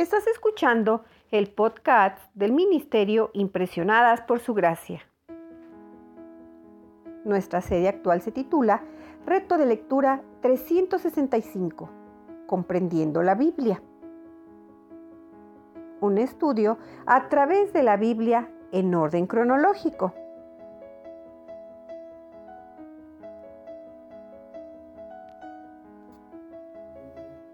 Estás escuchando el podcast del Ministerio Impresionadas por Su Gracia. Nuestra serie actual se titula Reto de Lectura 365, Comprendiendo la Biblia. Un estudio a través de la Biblia en orden cronológico.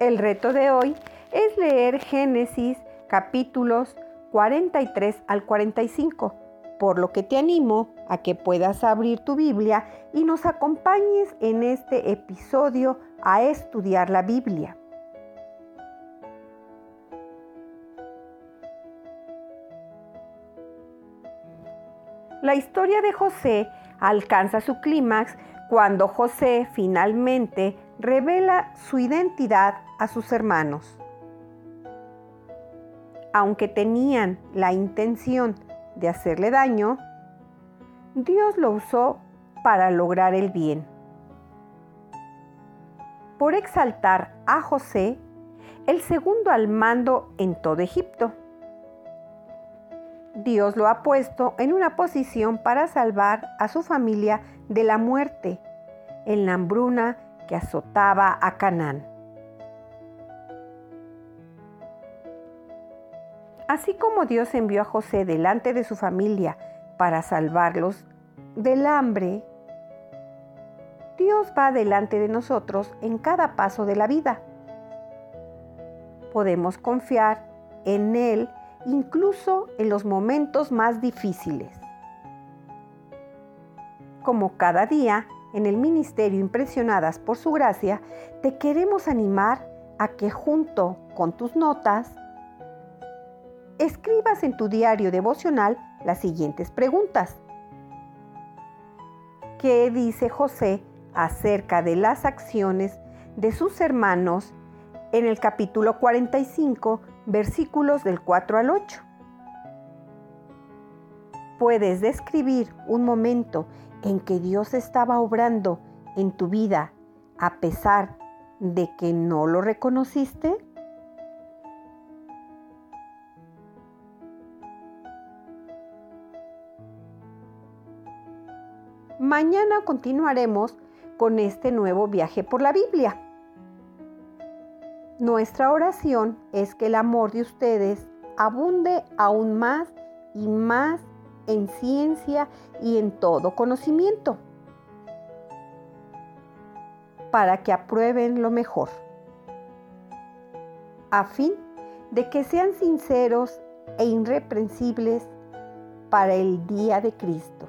El reto de hoy es leer Génesis capítulos 43 al 45, por lo que te animo a que puedas abrir tu Biblia y nos acompañes en este episodio a estudiar la Biblia. La historia de José alcanza su clímax cuando José finalmente revela su identidad a sus hermanos. Aunque tenían la intención de hacerle daño, Dios lo usó para lograr el bien. Por exaltar a José, el segundo al mando en todo Egipto. Dios lo ha puesto en una posición para salvar a su familia de la muerte, en la hambruna que azotaba a Canaán. Así como Dios envió a José delante de su familia para salvarlos del hambre, Dios va delante de nosotros en cada paso de la vida. Podemos confiar en Él incluso en los momentos más difíciles. Como cada día, en el Ministerio Impresionadas por Su Gracia, te queremos animar a que junto con tus notas, escribas en tu diario devocional las siguientes preguntas. ¿Qué dice José acerca de las acciones de sus hermanos en el capítulo 45, versículos del 4 al 8? Puedes describir un momento en que Dios estaba obrando en tu vida a pesar de que no lo reconociste? Mañana continuaremos con este nuevo viaje por la Biblia. Nuestra oración es que el amor de ustedes abunde aún más y más en ciencia y en todo conocimiento, para que aprueben lo mejor, a fin de que sean sinceros e irreprensibles para el día de Cristo,